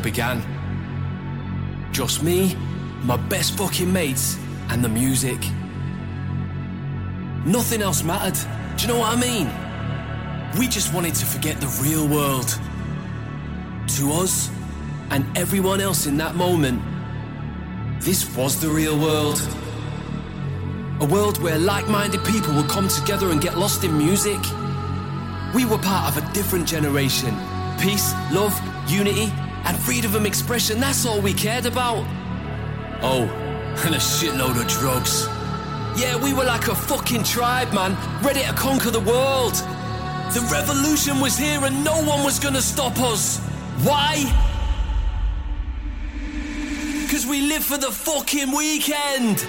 began. Just me, my best fucking mates, and the music. Nothing else mattered. Do you know what I mean? We just wanted to forget the real world. To us, and everyone else in that moment, this was the real world. A world where like minded people would come together and get lost in music. We were part of a different generation. Peace, love, unity, and freedom of expression, that's all we cared about. Oh, and a shitload of drugs. Yeah, we were like a fucking tribe, man, ready to conquer the world. The revolution was here and no one was gonna stop us. Why? Because we live for the fucking weekend.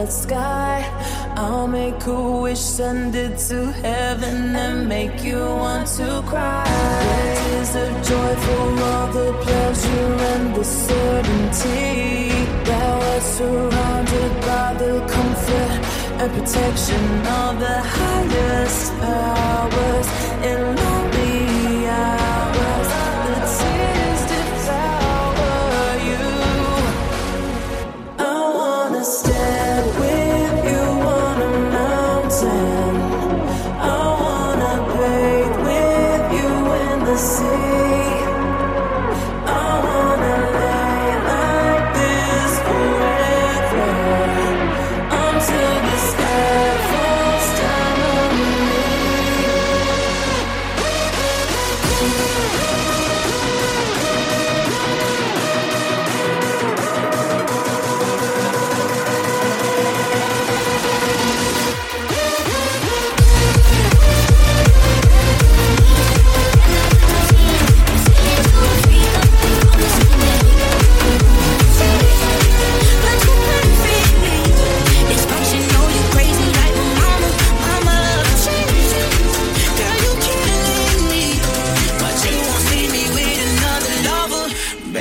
velvet sky. I'll make a wish, send it to heaven, and make you want to cry. It is a of joy for all the pleasure and the certainty that we're surrounded by the comfort and protection of the.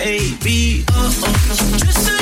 baby. Oh, uh, oh. Uh. Just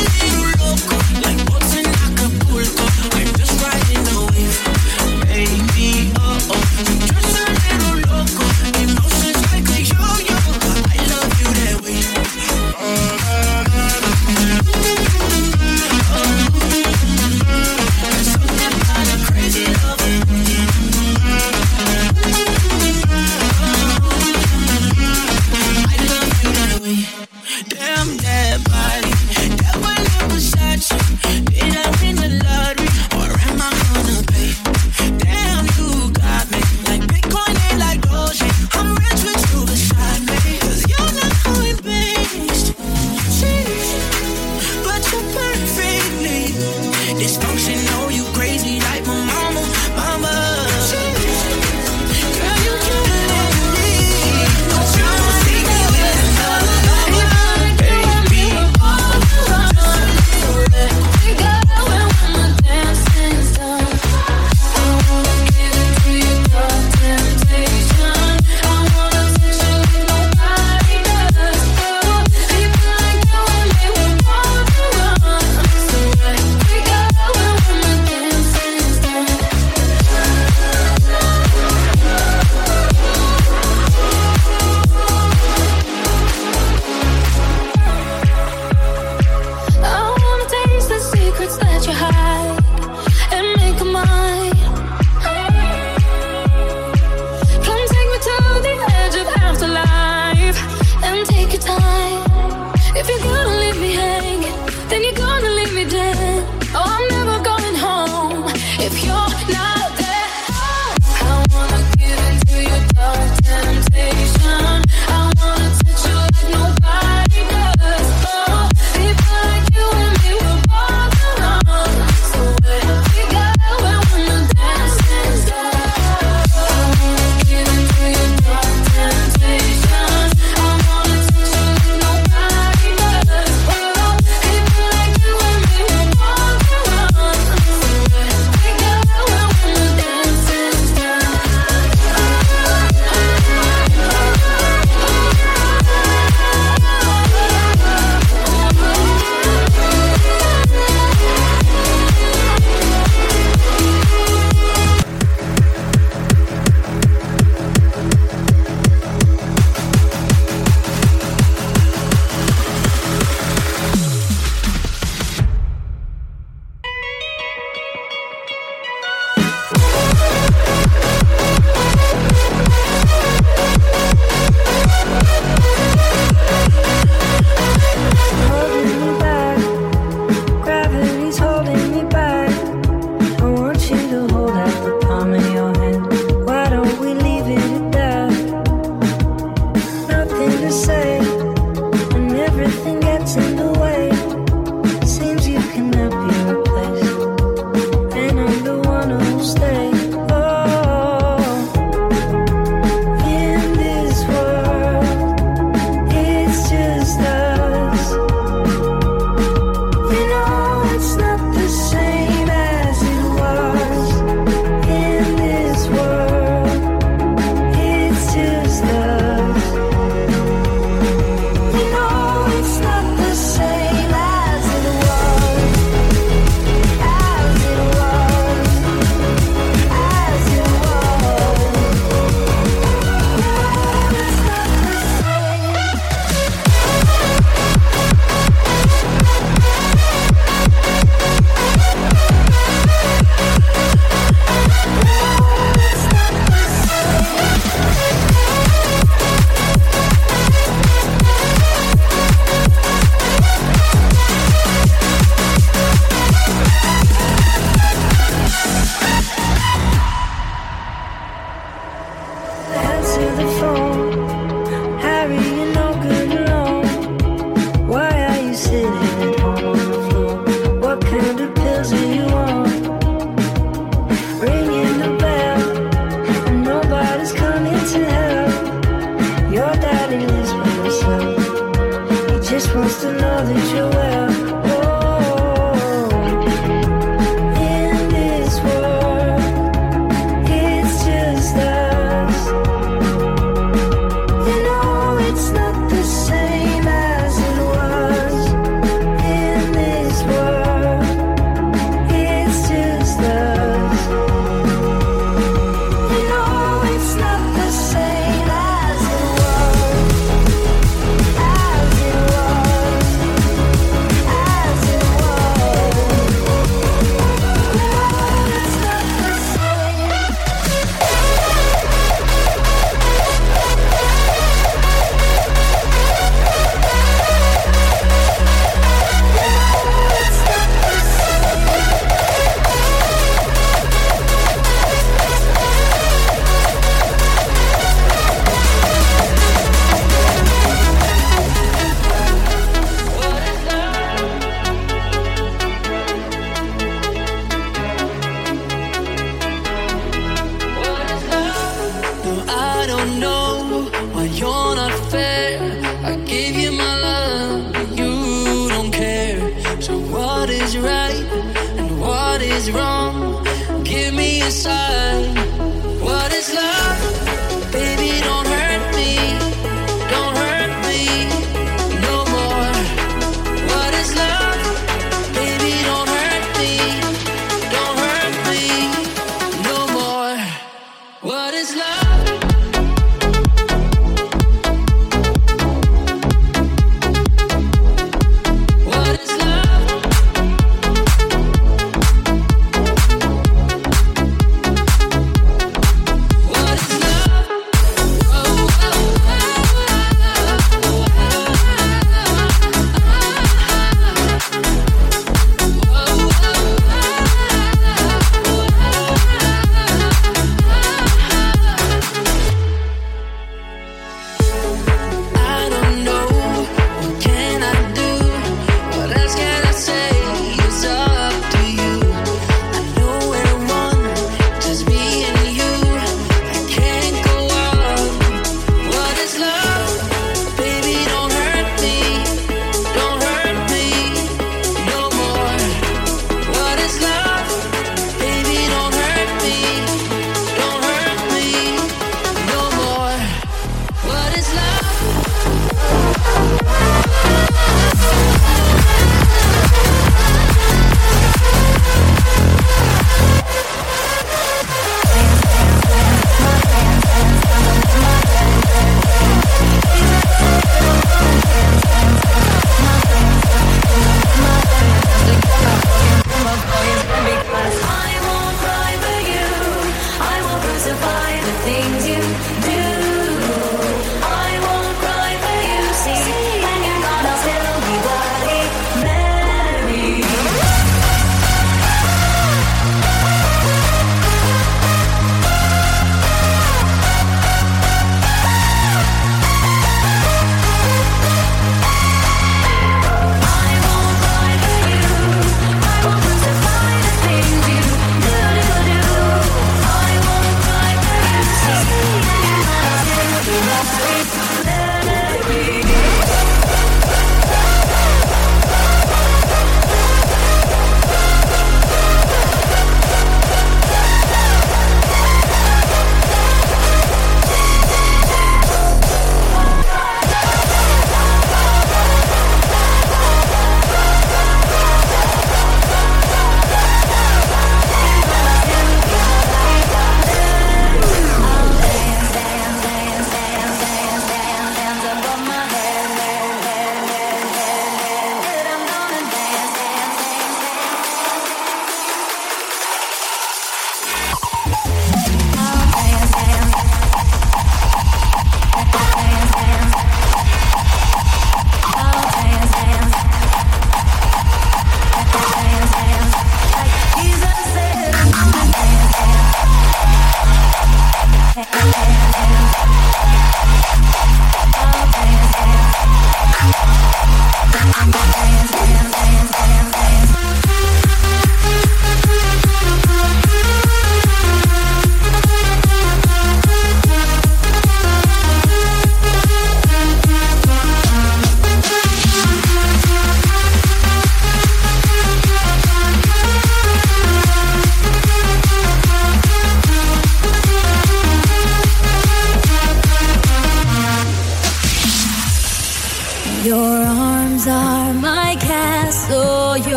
wrong. Give me a sign.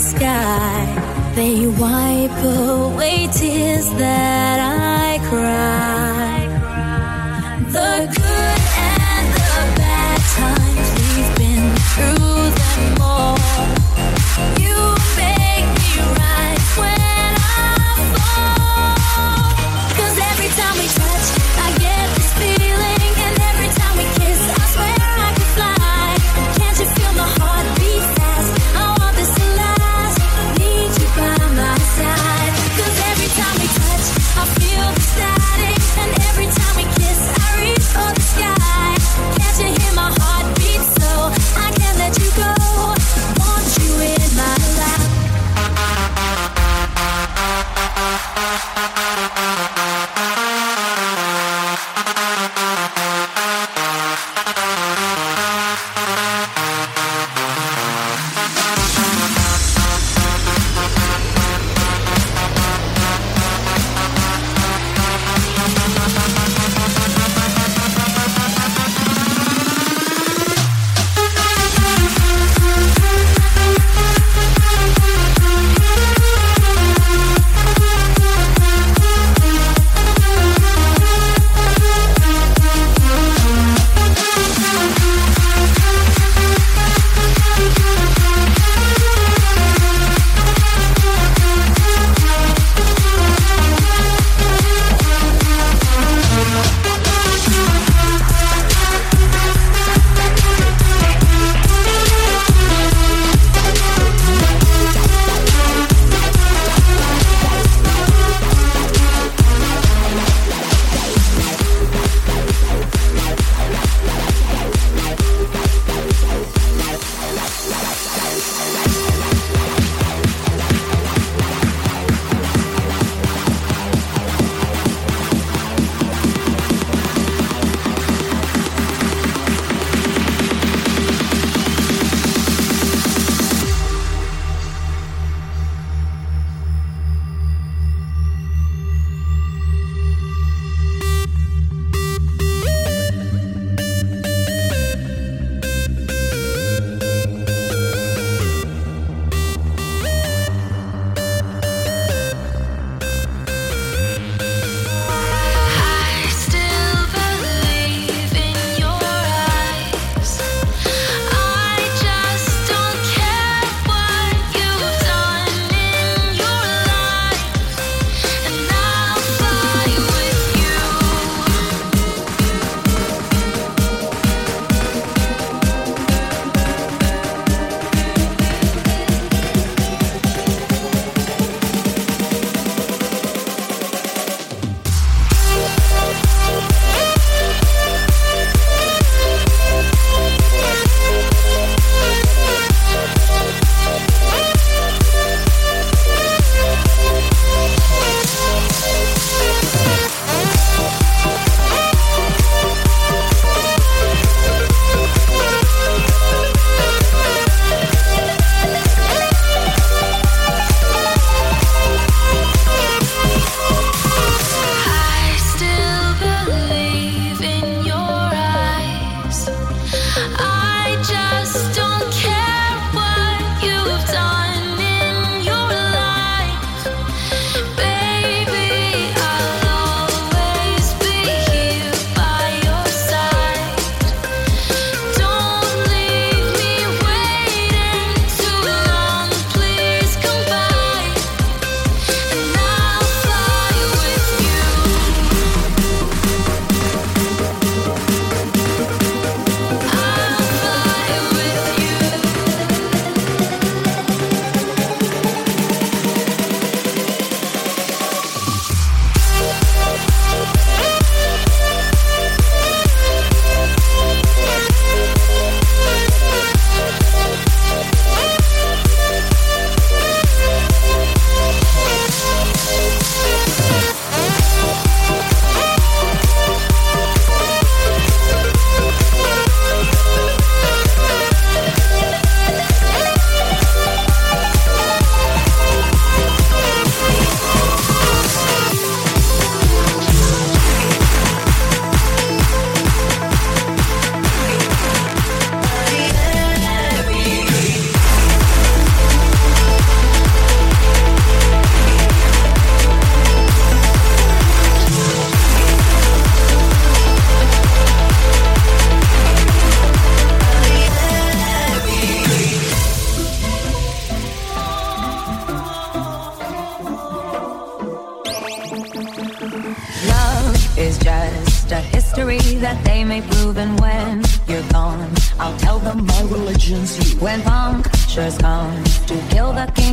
sky. They wipe away tears that.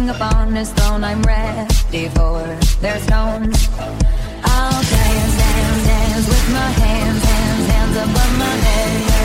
king upon his throne. I'm ready for their stones. I'll dance, dance, dance with my hands, hands, hands above my head.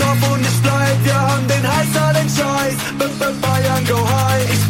Dorf und es bleibt, wir haben den Heißer, den Scheiß. B -b Bayern go high. Ich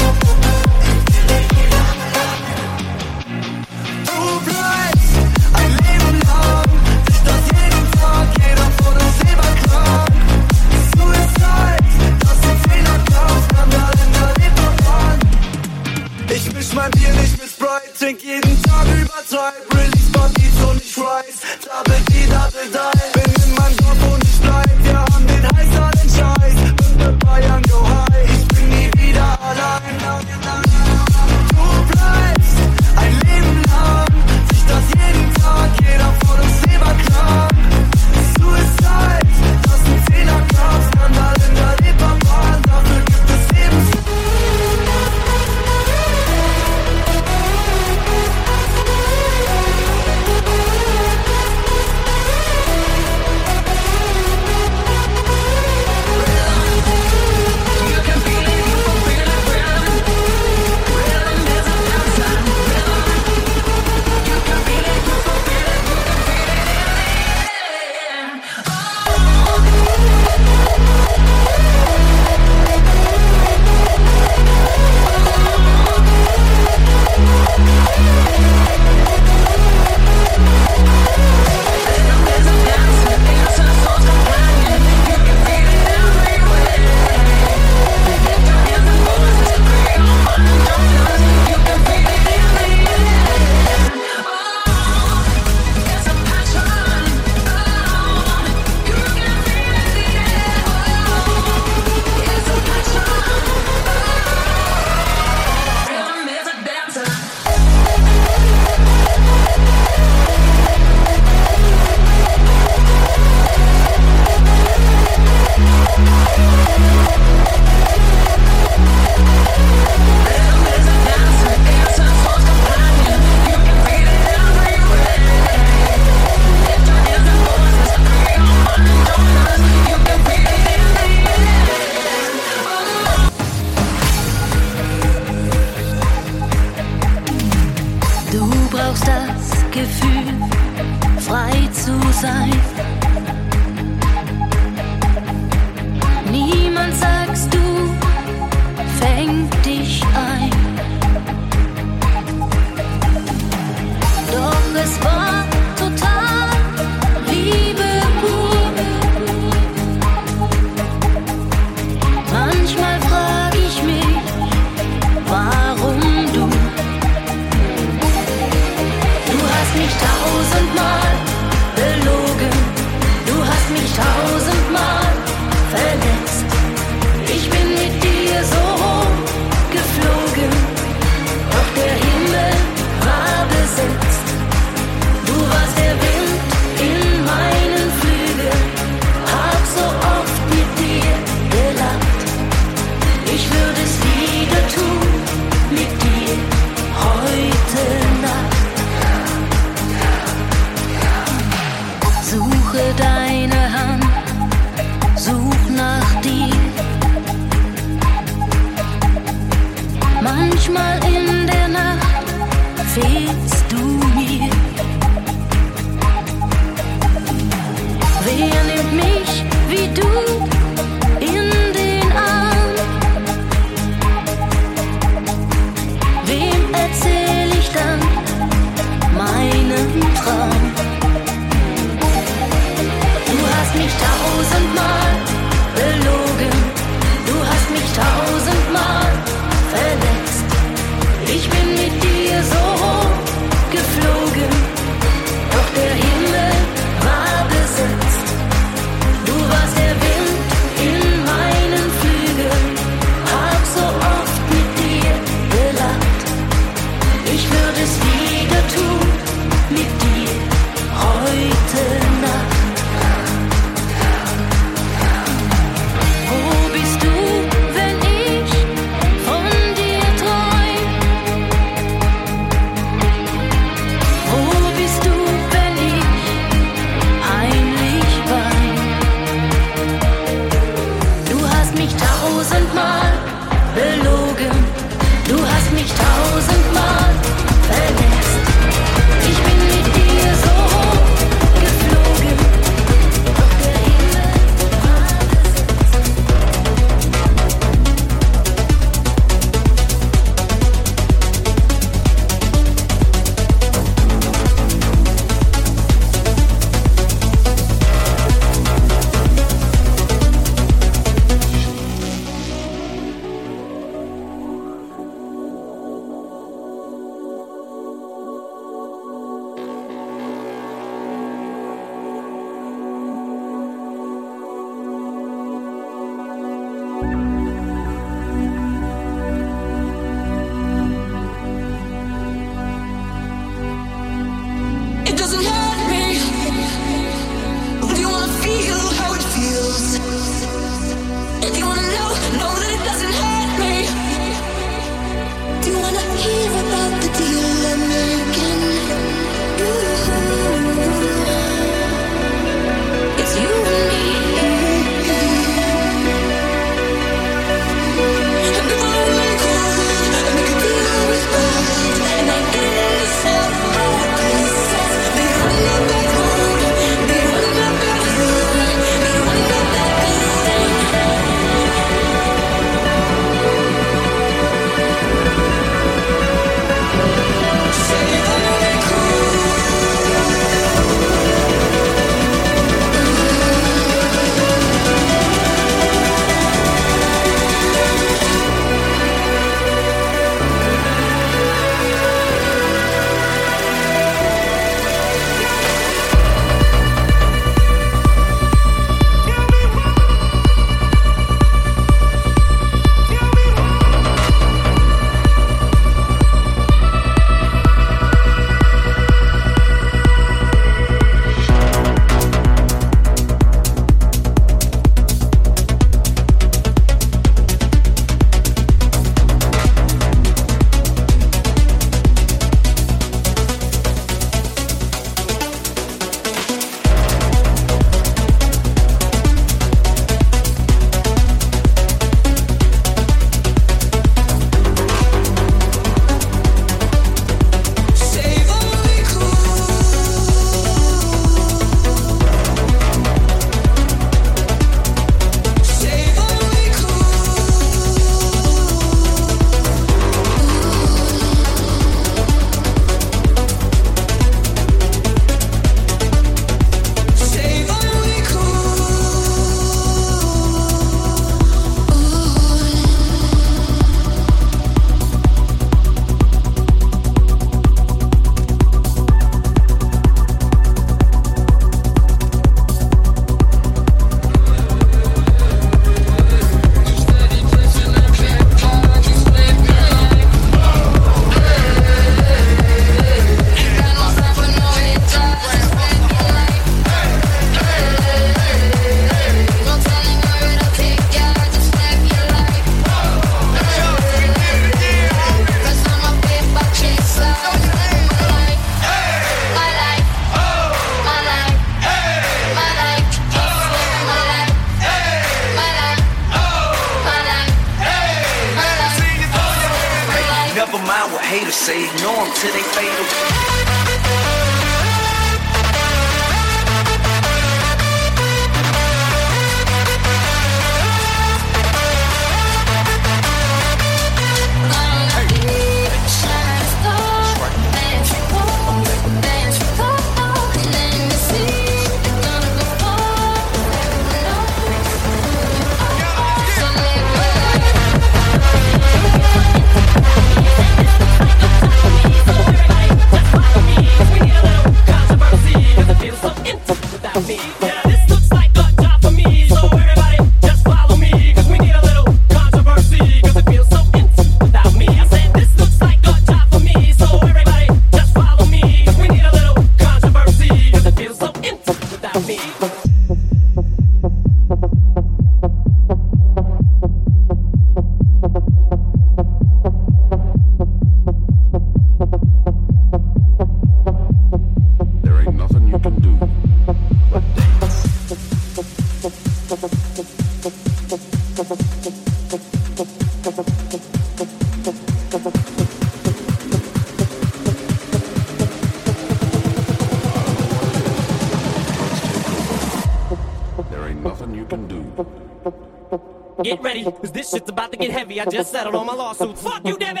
Shit's about to get heavy. I just settled all my lawsuits. Fuck you, Debbie!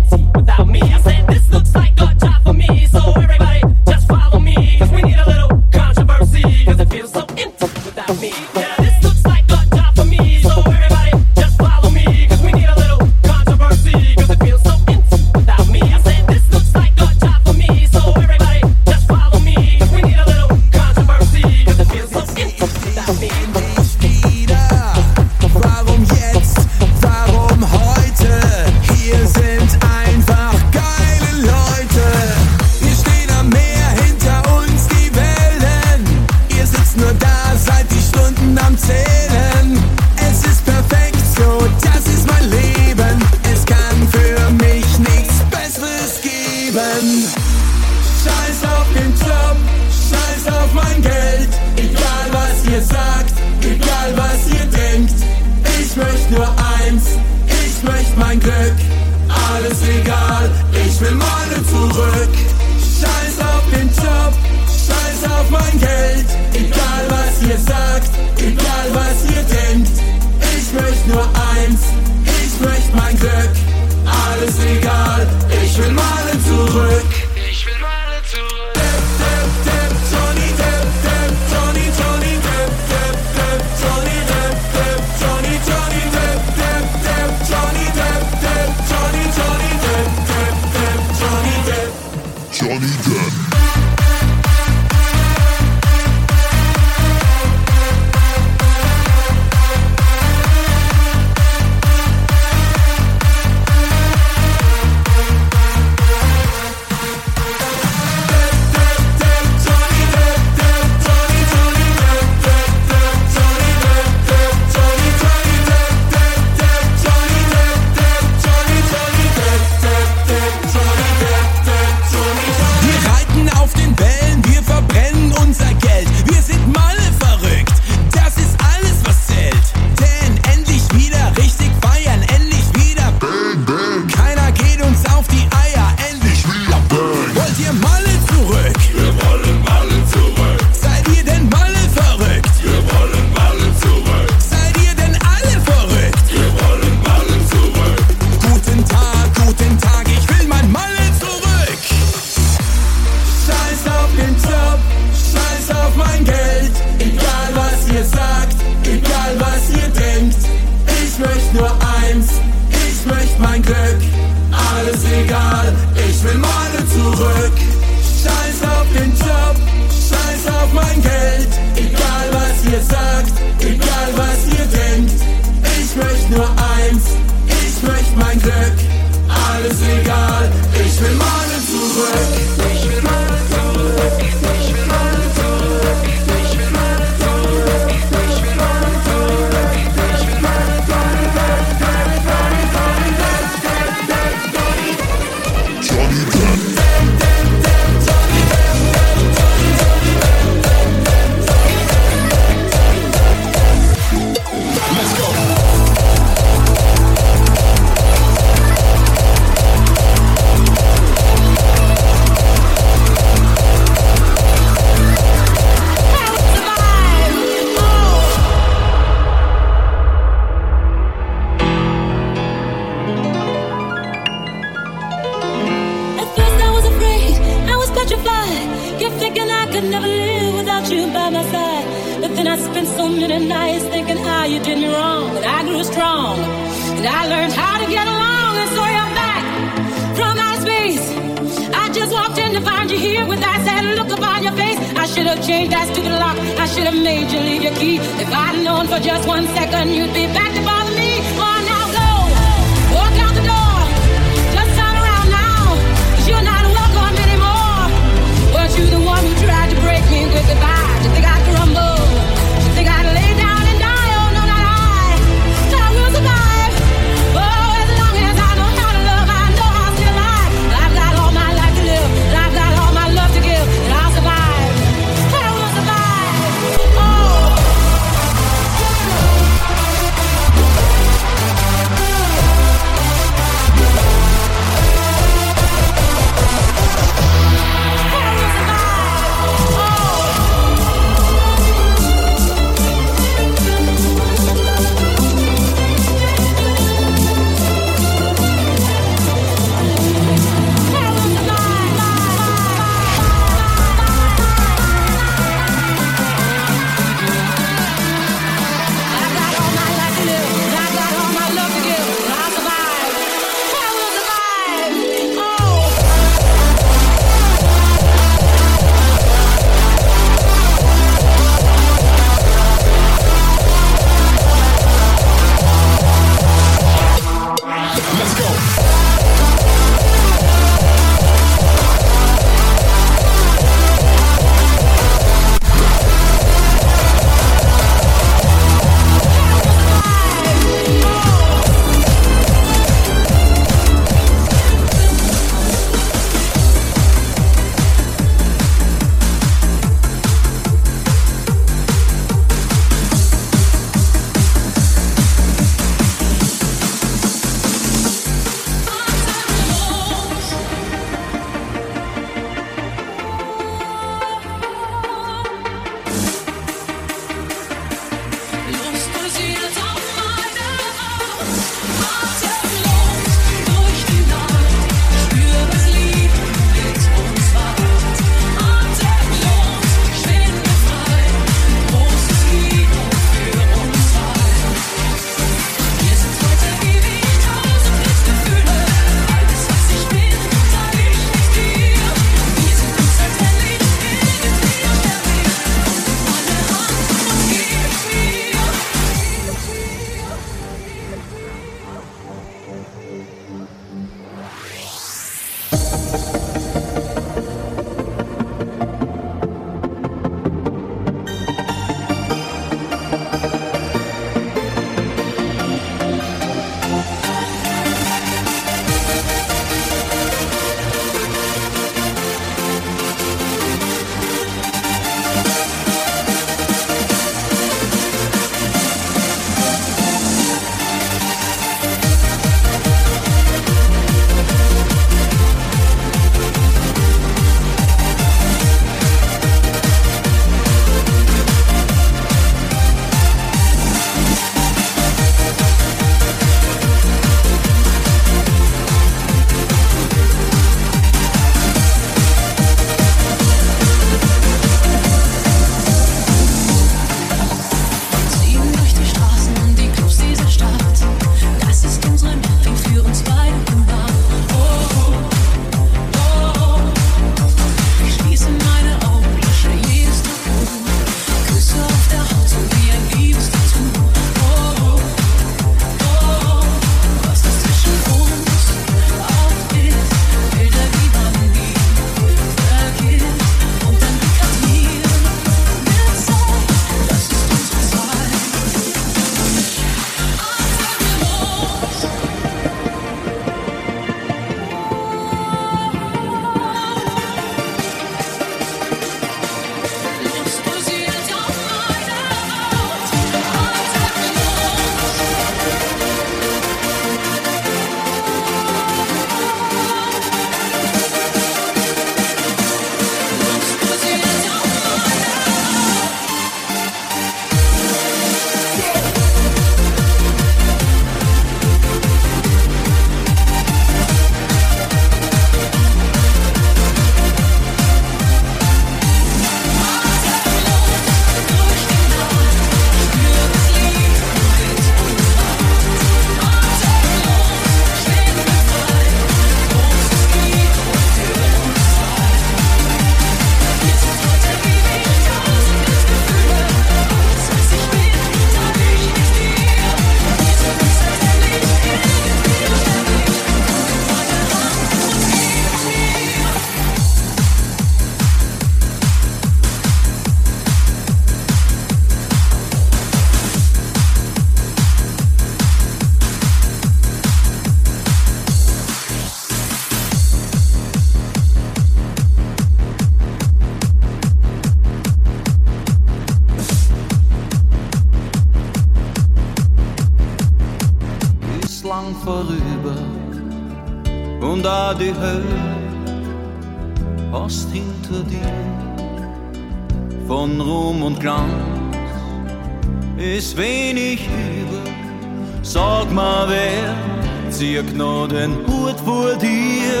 Zieht noch den Hut vor dir?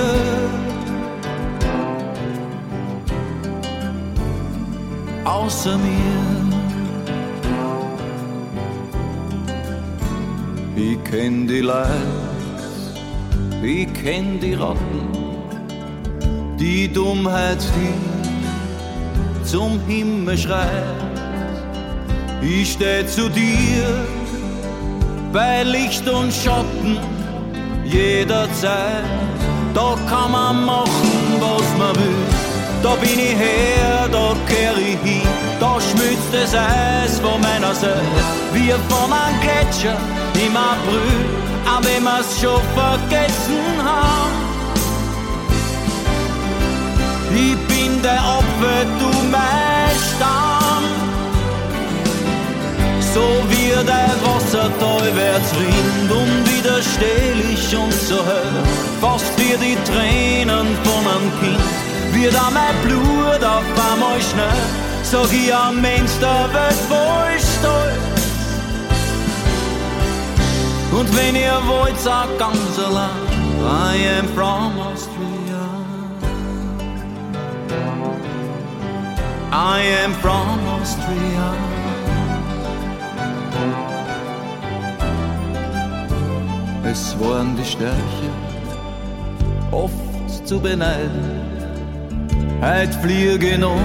Außer mir. Ich kenn die Leid, ich kenn die Ratten, die Dummheit, die zum Himmel schreit. Ich steh zu dir bei Licht und Schatten jederzeit. Da kann man machen, was man will. Da bin ich her, da kehr ich hin. Da schmilzt das Eis von meiner Seite, wie von einem Gletscher im April, auch wenn wir's schon vergessen haben. Ich bin der Opfer, du mein Stamm. So wie der Wasserteufels rinnt, unwiderstehlich und so hell, fast wie die Tränen von einem Kind, wird auch mein Blut auf einmal schnell, sag ich am Mensch der Welt stolz. Und wenn ihr wollt, sag ganz allein, I am from Austria. I am from Austria. Es waren die Stärke, oft zu beneiden. Heut fliege noch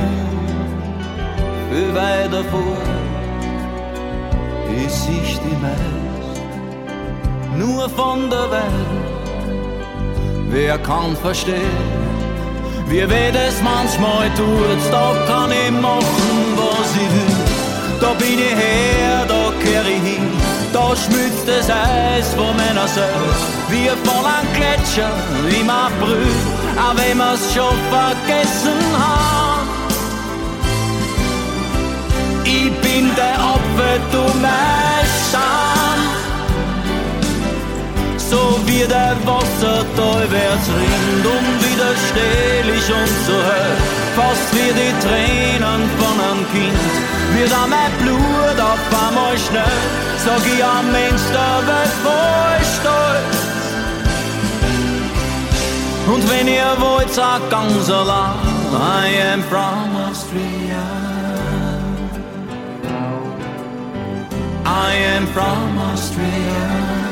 viel weiter vor. Ich sich die meist nur von der Welt. Wer kann verstehen, wie weh das manchmal tut, da kann ich machen, was ich will. Da bin ich her, da kehr ich hin, da schmilzt das Eis von meiner Seele, wie von einem Gletscher im April, auch wenn wir's schon vergessen haben. Ich bin der Opfer, du mein Scham. So wie der Wasserteufels rinnt, unwiderstehlich und so hell, fast wie die Tränen von einem Kind, wird auch mein Blut auf einmal schnell, sag ich am Mensch der Welt voll stolz. Und wenn ihr wollt, sagt ganz allein, I am from Austria. I am from Austria.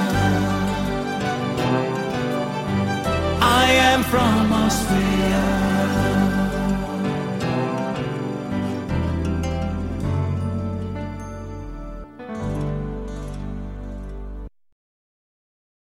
I am from Austria.